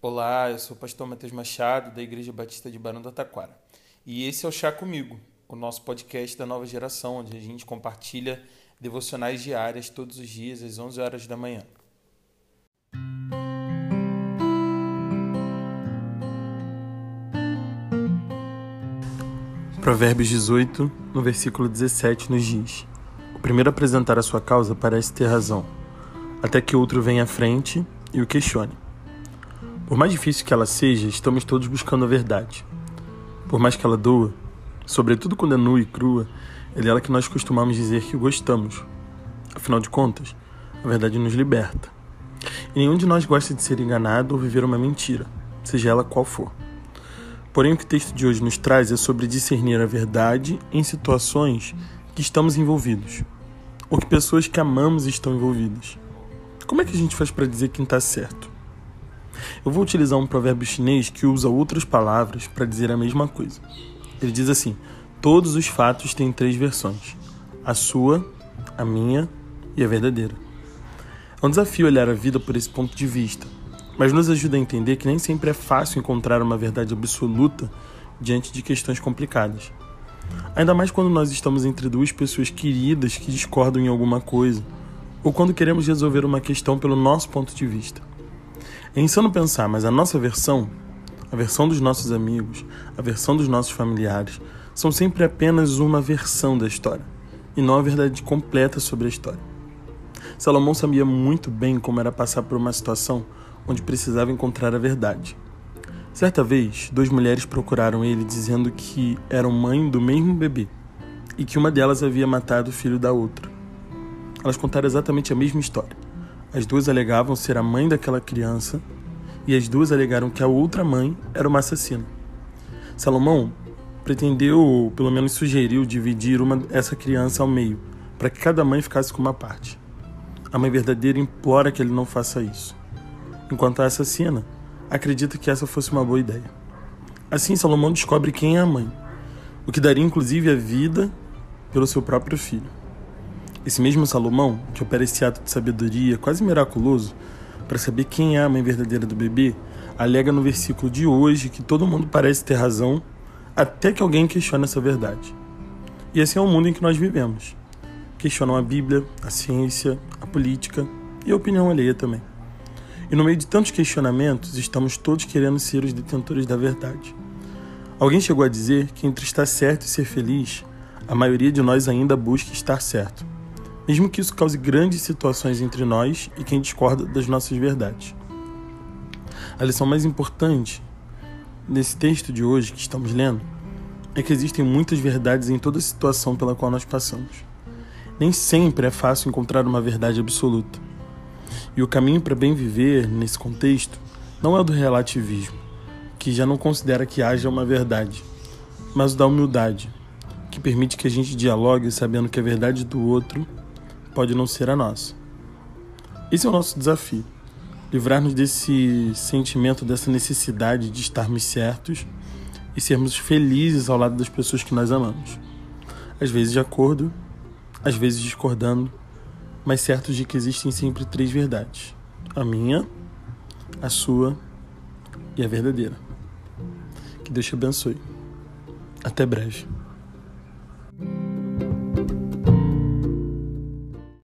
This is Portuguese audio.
Olá, eu sou o pastor Matheus Machado, da Igreja Batista de Barão do Taquara. E esse é o Chá Comigo, o nosso podcast da nova geração, onde a gente compartilha devocionais diárias todos os dias às 11 horas da manhã. Provérbios 18, no versículo 17, nos diz: O primeiro a apresentar a sua causa parece ter razão, até que outro venha à frente e o questione. Por mais difícil que ela seja, estamos todos buscando a verdade. Por mais que ela doa, sobretudo quando é nua e crua, é dela que nós costumamos dizer que gostamos. Afinal de contas, a verdade nos liberta. E nenhum de nós gosta de ser enganado ou viver uma mentira, seja ela qual for. Porém, o que o texto de hoje nos traz é sobre discernir a verdade em situações que estamos envolvidos, ou que pessoas que amamos estão envolvidas. Como é que a gente faz para dizer quem está certo? Eu vou utilizar um provérbio chinês que usa outras palavras para dizer a mesma coisa. Ele diz assim: Todos os fatos têm três versões: a sua, a minha e a verdadeira. É um desafio olhar a vida por esse ponto de vista, mas nos ajuda a entender que nem sempre é fácil encontrar uma verdade absoluta diante de questões complicadas. Ainda mais quando nós estamos entre duas pessoas queridas que discordam em alguma coisa, ou quando queremos resolver uma questão pelo nosso ponto de vista. É insano pensar, mas a nossa versão, a versão dos nossos amigos, a versão dos nossos familiares, são sempre apenas uma versão da história, e não a verdade completa sobre a história. Salomão sabia muito bem como era passar por uma situação onde precisava encontrar a verdade. Certa vez, duas mulheres procuraram ele dizendo que eram mãe do mesmo bebê e que uma delas havia matado o filho da outra. Elas contaram exatamente a mesma história. As duas alegavam ser a mãe daquela criança e as duas alegaram que a outra mãe era uma assassina. Salomão pretendeu, ou pelo menos sugeriu, dividir uma, essa criança ao meio, para que cada mãe ficasse com uma parte. A mãe verdadeira implora que ele não faça isso, enquanto a assassina acredita que essa fosse uma boa ideia. Assim, Salomão descobre quem é a mãe, o que daria inclusive a vida pelo seu próprio filho. Esse mesmo Salomão, que opera esse ato de sabedoria quase miraculoso para saber quem é a mãe verdadeira do bebê, alega no versículo de hoje que todo mundo parece ter razão até que alguém questione essa verdade. E esse é o mundo em que nós vivemos. Questionam a Bíblia, a ciência, a política e a opinião alheia também. E no meio de tantos questionamentos, estamos todos querendo ser os detentores da verdade. Alguém chegou a dizer que entre estar certo e ser feliz, a maioria de nós ainda busca estar certo mesmo que isso cause grandes situações entre nós e quem discorda das nossas verdades. A lição mais importante nesse texto de hoje que estamos lendo é que existem muitas verdades em toda situação pela qual nós passamos. Nem sempre é fácil encontrar uma verdade absoluta. E o caminho para bem viver nesse contexto não é o do relativismo, que já não considera que haja uma verdade, mas o da humildade, que permite que a gente dialogue sabendo que a verdade do outro pode não ser a nossa. Esse é o nosso desafio: livrar-nos desse sentimento, dessa necessidade de estarmos certos e sermos felizes ao lado das pessoas que nós amamos. Às vezes de acordo, às vezes discordando, mas certos de que existem sempre três verdades: a minha, a sua e a verdadeira. Que Deus te abençoe. Até breve.